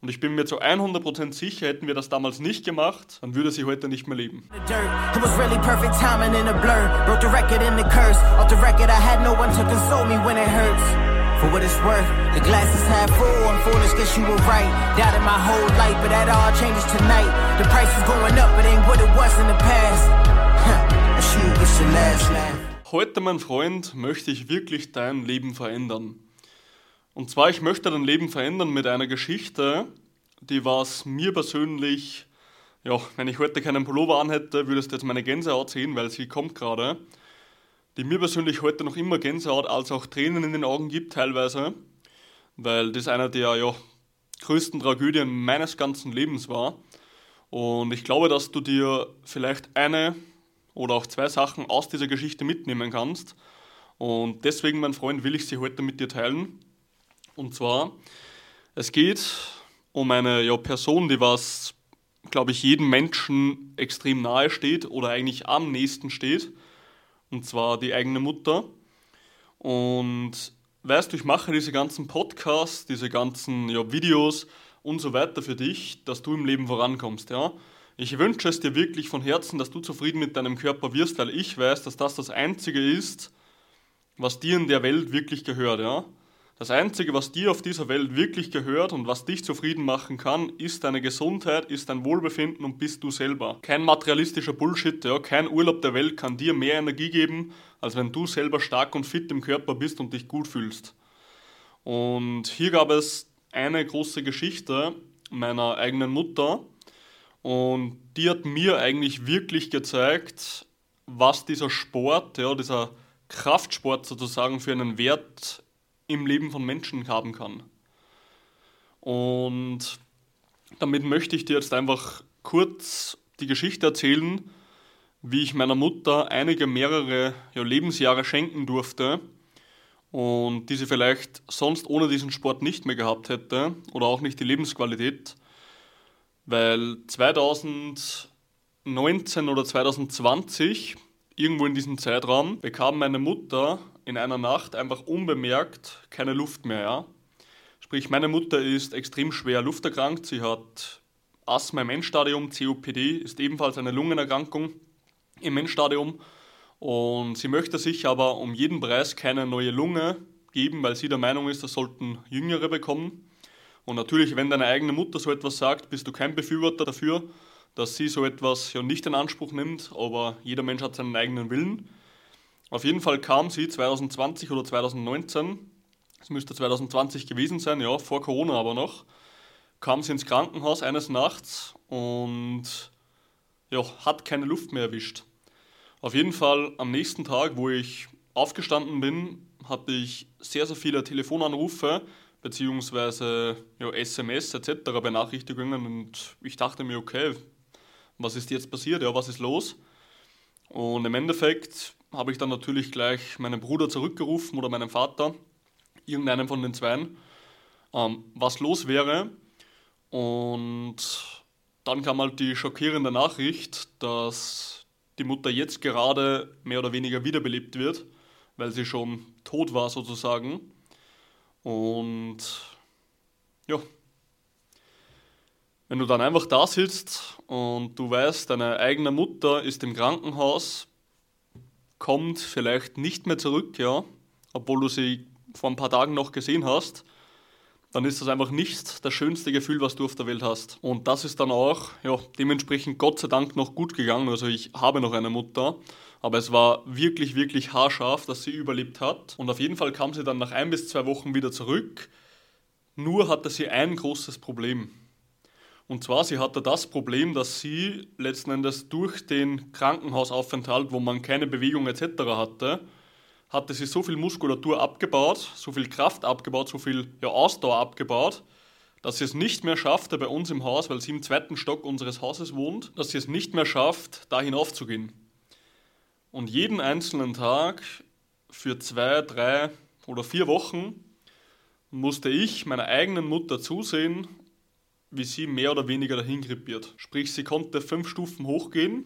Und ich bin mir zu 100% sicher, hätten wir das damals nicht gemacht, dann würde sie heute nicht mehr leben. For what it's worth, the glass is half full. I'm foolish, guess you were right. Doubted my whole life, but that all changes tonight. The price is going up, it ain't what it was in the past. Huh, she gets your last laugh. Heute, mein Freund, möchte ich wirklich dein Leben verändern. Und zwar, ich möchte dein Leben verändern mit einer Geschichte, die was mir persönlich, ja, wenn ich heute keinen Pullover anhätte, würdest du jetzt meine Gänsehaut sehen, weil sie kommt gerade die mir persönlich heute noch immer Gänsehaut als auch Tränen in den Augen gibt teilweise, weil das einer der ja, größten Tragödien meines ganzen Lebens war. Und ich glaube, dass du dir vielleicht eine oder auch zwei Sachen aus dieser Geschichte mitnehmen kannst. Und deswegen, mein Freund, will ich sie heute mit dir teilen. Und zwar, es geht um eine ja, Person, die was, glaube ich, jedem Menschen extrem nahe steht oder eigentlich am nächsten steht und zwar die eigene Mutter. Und weißt du, ich mache diese ganzen Podcasts, diese ganzen ja, Videos und so weiter für dich, dass du im Leben vorankommst. Ja? Ich wünsche es dir wirklich von Herzen, dass du zufrieden mit deinem Körper wirst, weil ich weiß, dass das das Einzige ist, was dir in der Welt wirklich gehört. Ja? Das Einzige, was dir auf dieser Welt wirklich gehört und was dich zufrieden machen kann, ist deine Gesundheit, ist dein Wohlbefinden und bist du selber. Kein materialistischer Bullshit, ja, kein Urlaub der Welt kann dir mehr Energie geben, als wenn du selber stark und fit im Körper bist und dich gut fühlst. Und hier gab es eine große Geschichte meiner eigenen Mutter und die hat mir eigentlich wirklich gezeigt, was dieser Sport, ja, dieser Kraftsport sozusagen für einen Wert im Leben von Menschen haben kann. Und damit möchte ich dir jetzt einfach kurz die Geschichte erzählen, wie ich meiner Mutter einige mehrere ja, Lebensjahre schenken durfte und die sie vielleicht sonst ohne diesen Sport nicht mehr gehabt hätte oder auch nicht die Lebensqualität, weil 2019 oder 2020, irgendwo in diesem Zeitraum, bekam meine Mutter in einer Nacht einfach unbemerkt keine Luft mehr. Ja? Sprich, meine Mutter ist extrem schwer lufterkrankt. Sie hat Asthma im Endstadium, COPD ist ebenfalls eine Lungenerkrankung im Endstadium. Und sie möchte sich aber um jeden Preis keine neue Lunge geben, weil sie der Meinung ist, das sollten Jüngere bekommen. Und natürlich, wenn deine eigene Mutter so etwas sagt, bist du kein Befürworter dafür, dass sie so etwas ja nicht in Anspruch nimmt, aber jeder Mensch hat seinen eigenen Willen. Auf jeden Fall kam sie 2020 oder 2019, es müsste 2020 gewesen sein, ja, vor Corona aber noch, kam sie ins Krankenhaus eines Nachts und ja, hat keine Luft mehr erwischt. Auf jeden Fall am nächsten Tag, wo ich aufgestanden bin, hatte ich sehr, sehr viele Telefonanrufe beziehungsweise ja, SMS etc. Benachrichtigungen und ich dachte mir, okay, was ist jetzt passiert? Ja, was ist los? Und im Endeffekt habe ich dann natürlich gleich meinen Bruder zurückgerufen oder meinen Vater, irgendeinen von den Zweien, ähm, was los wäre. Und dann kam halt die schockierende Nachricht, dass die Mutter jetzt gerade mehr oder weniger wiederbelebt wird, weil sie schon tot war sozusagen. Und ja, wenn du dann einfach da sitzt und du weißt, deine eigene Mutter ist im Krankenhaus, kommt vielleicht nicht mehr zurück, ja, obwohl du sie vor ein paar Tagen noch gesehen hast, dann ist das einfach nicht das schönste Gefühl, was du auf der Welt hast. Und das ist dann auch ja, dementsprechend Gott sei Dank noch gut gegangen. Also ich habe noch eine Mutter, aber es war wirklich, wirklich haarscharf, dass sie überlebt hat. Und auf jeden Fall kam sie dann nach ein bis zwei Wochen wieder zurück. Nur hatte sie ein großes Problem. Und zwar, sie hatte das Problem, dass sie letzten Endes durch den Krankenhausaufenthalt, wo man keine Bewegung etc. hatte, hatte sie so viel Muskulatur abgebaut, so viel Kraft abgebaut, so viel ja, Ausdauer abgebaut, dass sie es nicht mehr schaffte bei uns im Haus, weil sie im zweiten Stock unseres Hauses wohnt, dass sie es nicht mehr schafft, da hinaufzugehen. Und jeden einzelnen Tag für zwei, drei oder vier Wochen musste ich meiner eigenen Mutter zusehen, wie sie mehr oder weniger dahin krepiert. Sprich, sie konnte fünf Stufen hochgehen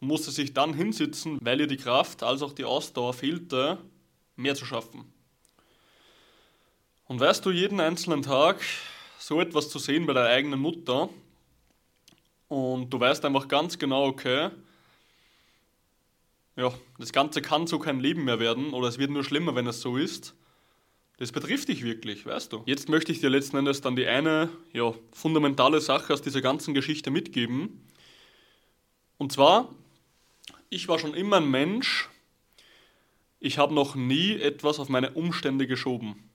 und musste sich dann hinsitzen, weil ihr die Kraft als auch die Ausdauer fehlte, mehr zu schaffen. Und weißt du, jeden einzelnen Tag so etwas zu sehen bei deiner eigenen Mutter und du weißt einfach ganz genau, okay, ja, das Ganze kann so kein Leben mehr werden oder es wird nur schlimmer, wenn es so ist. Das betrifft dich wirklich, weißt du. Jetzt möchte ich dir letzten Endes dann die eine ja, fundamentale Sache aus dieser ganzen Geschichte mitgeben. Und zwar, ich war schon immer ein Mensch, ich habe noch nie etwas auf meine Umstände geschoben.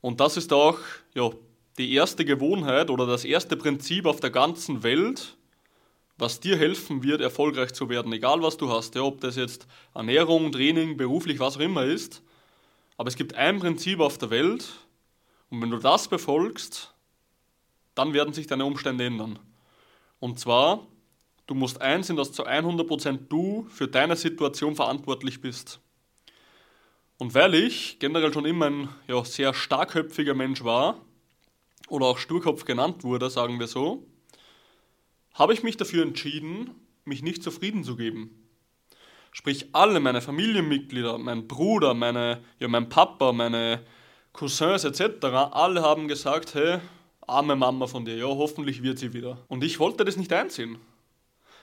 Und das ist auch ja, die erste Gewohnheit oder das erste Prinzip auf der ganzen Welt, was dir helfen wird, erfolgreich zu werden, egal was du hast, ja, ob das jetzt Ernährung, Training, beruflich, was auch immer ist. Aber es gibt ein Prinzip auf der Welt und wenn du das befolgst, dann werden sich deine Umstände ändern. Und zwar, du musst einsehen, dass zu 100% du für deine Situation verantwortlich bist. Und weil ich generell schon immer ein ja, sehr starkköpfiger Mensch war, oder auch Sturkopf genannt wurde, sagen wir so, habe ich mich dafür entschieden, mich nicht zufrieden zu geben. Sprich, alle meine Familienmitglieder, mein Bruder, meine, ja, mein Papa, meine Cousins etc., alle haben gesagt, hey, arme Mama von dir, ja, hoffentlich wird sie wieder. Und ich wollte das nicht einsehen.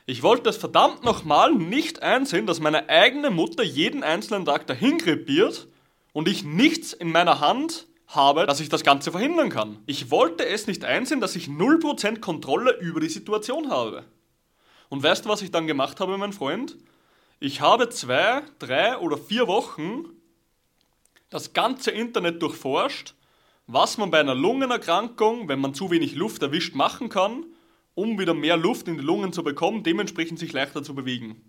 Ich wollte es verdammt nochmal nicht einsehen, dass meine eigene Mutter jeden einzelnen Tag dahin krepiert und ich nichts in meiner Hand habe, dass ich das Ganze verhindern kann. Ich wollte es nicht einsehen, dass ich 0% Kontrolle über die Situation habe. Und weißt du, was ich dann gemacht habe, mein Freund? Ich habe zwei, drei oder vier Wochen das ganze Internet durchforscht, was man bei einer Lungenerkrankung, wenn man zu wenig Luft erwischt, machen kann um wieder mehr Luft in die Lungen zu bekommen, dementsprechend sich leichter zu bewegen.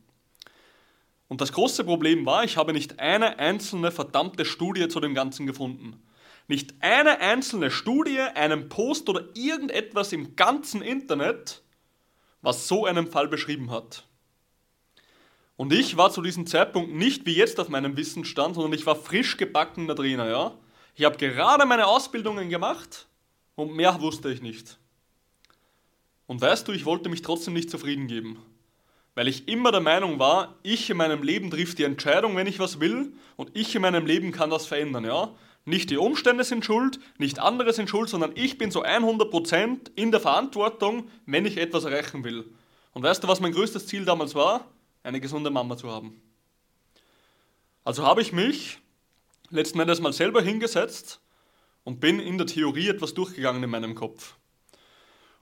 Und das große Problem war, ich habe nicht eine einzelne verdammte Studie zu dem Ganzen gefunden. Nicht eine einzelne Studie, einen Post oder irgendetwas im ganzen Internet, was so einen Fall beschrieben hat. Und ich war zu diesem Zeitpunkt nicht wie jetzt auf meinem Wissensstand, sondern ich war frisch gebackener Trainer, ja. Ich habe gerade meine Ausbildungen gemacht und mehr wusste ich nicht. Und weißt du, ich wollte mich trotzdem nicht zufrieden geben. Weil ich immer der Meinung war, ich in meinem Leben trifft die Entscheidung, wenn ich was will, und ich in meinem Leben kann das verändern, ja? Nicht die Umstände sind schuld, nicht andere sind schuld, sondern ich bin so 100% in der Verantwortung, wenn ich etwas erreichen will. Und weißt du, was mein größtes Ziel damals war? Eine gesunde Mama zu haben. Also habe ich mich letzten Endes mal selber hingesetzt und bin in der Theorie etwas durchgegangen in meinem Kopf.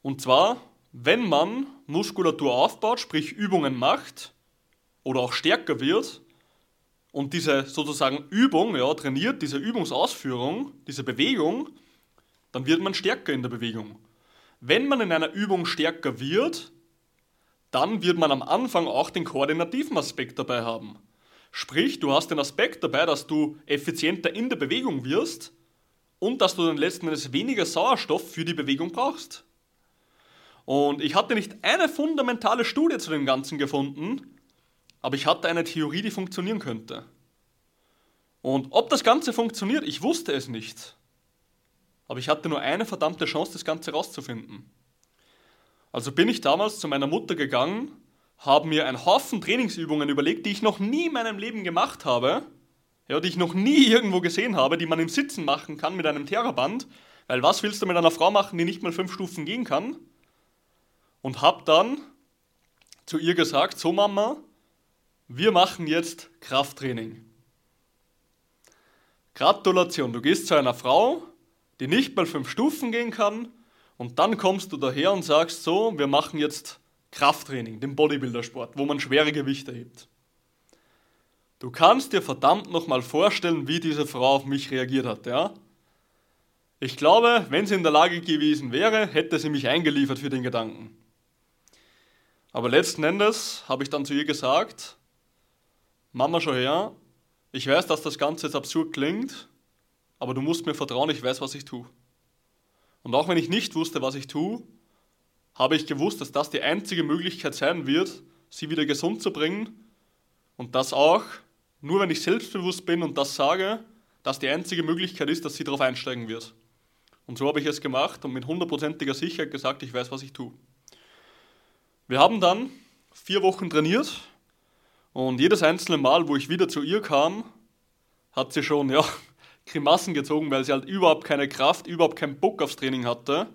Und zwar wenn man Muskulatur aufbaut, sprich Übungen macht oder auch stärker wird und diese sozusagen Übung ja, trainiert, diese Übungsausführung, diese Bewegung, dann wird man stärker in der Bewegung. Wenn man in einer Übung stärker wird, dann wird man am Anfang auch den koordinativen Aspekt dabei haben. Sprich, du hast den Aspekt dabei, dass du effizienter in der Bewegung wirst und dass du dann letzten Endes weniger Sauerstoff für die Bewegung brauchst. Und ich hatte nicht eine fundamentale Studie zu dem Ganzen gefunden, aber ich hatte eine Theorie, die funktionieren könnte. Und ob das Ganze funktioniert, ich wusste es nicht. Aber ich hatte nur eine verdammte Chance, das Ganze rauszufinden. Also bin ich damals zu meiner Mutter gegangen, habe mir einen Haufen Trainingsübungen überlegt, die ich noch nie in meinem Leben gemacht habe, ja, die ich noch nie irgendwo gesehen habe, die man im Sitzen machen kann mit einem Theraband, weil was willst du mit einer Frau machen, die nicht mal fünf Stufen gehen kann? und habe dann zu ihr gesagt, so Mama, wir machen jetzt Krafttraining. Gratulation, du gehst zu einer Frau, die nicht mal fünf Stufen gehen kann und dann kommst du daher und sagst so, wir machen jetzt Krafttraining, den Bodybuildersport, wo man schwere Gewichte hebt. Du kannst dir verdammt nochmal vorstellen, wie diese Frau auf mich reagiert hat, ja? Ich glaube, wenn sie in der Lage gewesen wäre, hätte sie mich eingeliefert für den Gedanken. Aber letzten Endes habe ich dann zu ihr gesagt, Mama, schau her, ich weiß, dass das Ganze jetzt absurd klingt, aber du musst mir vertrauen, ich weiß, was ich tue. Und auch wenn ich nicht wusste, was ich tue, habe ich gewusst, dass das die einzige Möglichkeit sein wird, sie wieder gesund zu bringen und das auch, nur wenn ich selbstbewusst bin und das sage, dass die einzige Möglichkeit ist, dass sie darauf einsteigen wird. Und so habe ich es gemacht und mit hundertprozentiger Sicherheit gesagt, ich weiß, was ich tue. Wir haben dann vier Wochen trainiert und jedes einzelne Mal, wo ich wieder zu ihr kam, hat sie schon ja, Grimassen gezogen, weil sie halt überhaupt keine Kraft, überhaupt keinen Bock aufs Training hatte.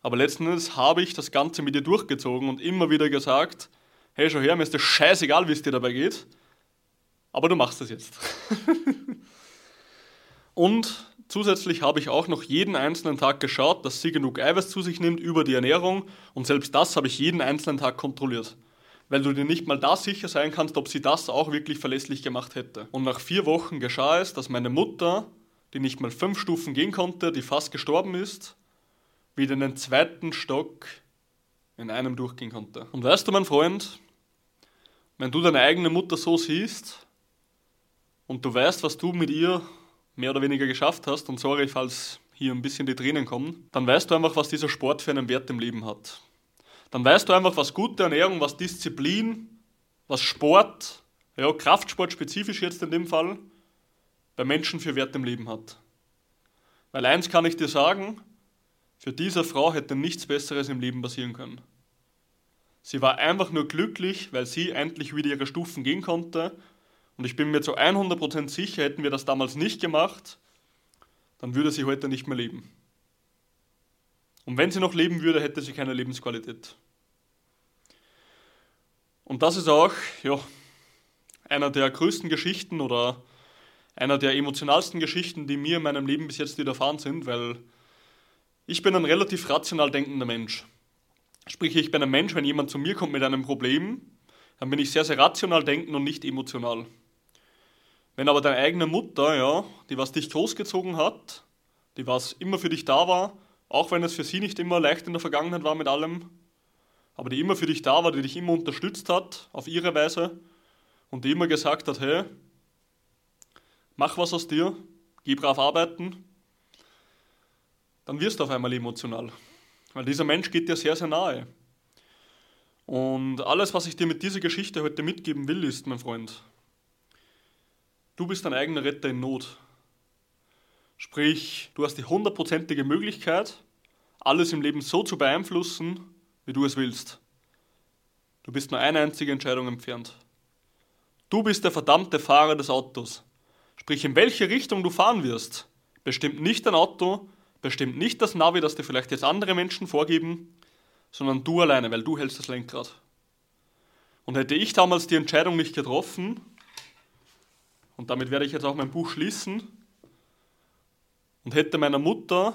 Aber letzten Endes habe ich das Ganze mit ihr durchgezogen und immer wieder gesagt, hey, schau her, mir ist das scheißegal, wie es dir dabei geht, aber du machst es jetzt. und zusätzlich habe ich auch noch jeden einzelnen Tag geschaut, dass sie genug Eiweiß zu sich nimmt über die Ernährung und selbst das habe ich jeden einzelnen Tag kontrolliert. Weil du dir nicht mal da sicher sein kannst, ob sie das auch wirklich verlässlich gemacht hätte. Und nach vier Wochen geschah es, dass meine Mutter, die nicht mal fünf Stufen gehen konnte, die fast gestorben ist, wieder in den zweiten Stock in einem durchgehen konnte. Und weißt du, mein Freund, wenn du deine eigene Mutter so siehst und du weißt, was du mit ihr mehr oder weniger geschafft hast, und sorry, falls hier ein bisschen die Tränen kommen, dann weißt du einfach, was dieser Sport für einen Wert im Leben hat. Dann weißt du einfach, was gute Ernährung, was Disziplin, was Sport, ja, Kraftsport spezifisch jetzt in dem Fall, bei Menschen für Wert im Leben hat. Weil eins kann ich dir sagen, für diese Frau hätte nichts Besseres im Leben passieren können. Sie war einfach nur glücklich, weil sie endlich wieder ihre Stufen gehen konnte. Und ich bin mir zu 100% sicher, hätten wir das damals nicht gemacht, dann würde sie heute nicht mehr leben. Und wenn sie noch leben würde, hätte sie keine Lebensqualität. Und das ist auch ja, einer der größten Geschichten oder einer der emotionalsten Geschichten, die mir in meinem Leben bis jetzt widerfahren sind, weil ich bin ein relativ rational denkender Mensch. Sprich, ich bin ein Mensch, wenn jemand zu mir kommt mit einem Problem, dann bin ich sehr, sehr rational denken und nicht emotional. Wenn aber deine eigene Mutter, ja, die was dich großgezogen hat, die was immer für dich da war, auch wenn es für sie nicht immer leicht in der Vergangenheit war mit allem, aber die immer für dich da war, die dich immer unterstützt hat, auf ihre Weise, und die immer gesagt hat, hey, mach was aus dir, geh brav arbeiten, dann wirst du auf einmal emotional. Weil dieser Mensch geht dir sehr, sehr nahe. Und alles, was ich dir mit dieser Geschichte heute mitgeben will, ist, mein Freund, du bist dein eigener Retter in Not. Sprich, du hast die hundertprozentige Möglichkeit, alles im Leben so zu beeinflussen, wie du es willst. Du bist nur eine einzige Entscheidung entfernt. Du bist der verdammte Fahrer des Autos. Sprich, in welche Richtung du fahren wirst, bestimmt nicht dein Auto, bestimmt nicht das Navi, das dir vielleicht jetzt andere Menschen vorgeben, sondern du alleine, weil du hältst das Lenkrad. Und hätte ich damals die Entscheidung nicht getroffen, und damit werde ich jetzt auch mein Buch schließen, und hätte meiner Mutter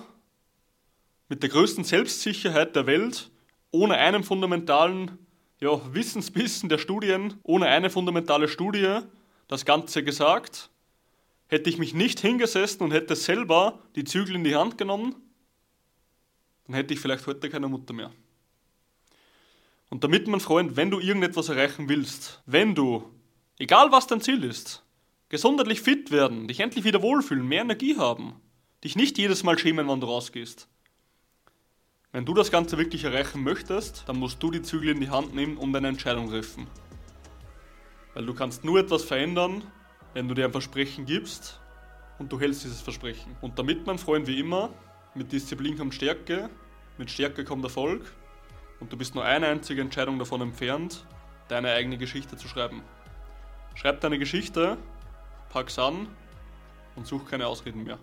mit der größten Selbstsicherheit der Welt, ohne einen fundamentalen ja, Wissensbissen der Studien, ohne eine fundamentale Studie das Ganze gesagt, Hätte ich mich nicht hingesessen und hätte selber die Zügel in die Hand genommen, dann hätte ich vielleicht heute keine Mutter mehr. Und damit, mein Freund, wenn du irgendetwas erreichen willst, wenn du, egal was dein Ziel ist, gesundheitlich fit werden, dich endlich wieder wohlfühlen, mehr Energie haben, dich nicht jedes Mal schämen, wenn du rausgehst. Wenn du das Ganze wirklich erreichen möchtest, dann musst du die Zügel in die Hand nehmen und eine Entscheidung treffen. Weil du kannst nur etwas verändern, wenn du dir ein Versprechen gibst und du hältst dieses Versprechen. Und damit, mein Freund, wie immer, mit Disziplin kommt Stärke, mit Stärke kommt Erfolg und du bist nur eine einzige Entscheidung davon entfernt, deine eigene Geschichte zu schreiben. Schreib deine Geschichte, pack's an und such keine Ausreden mehr.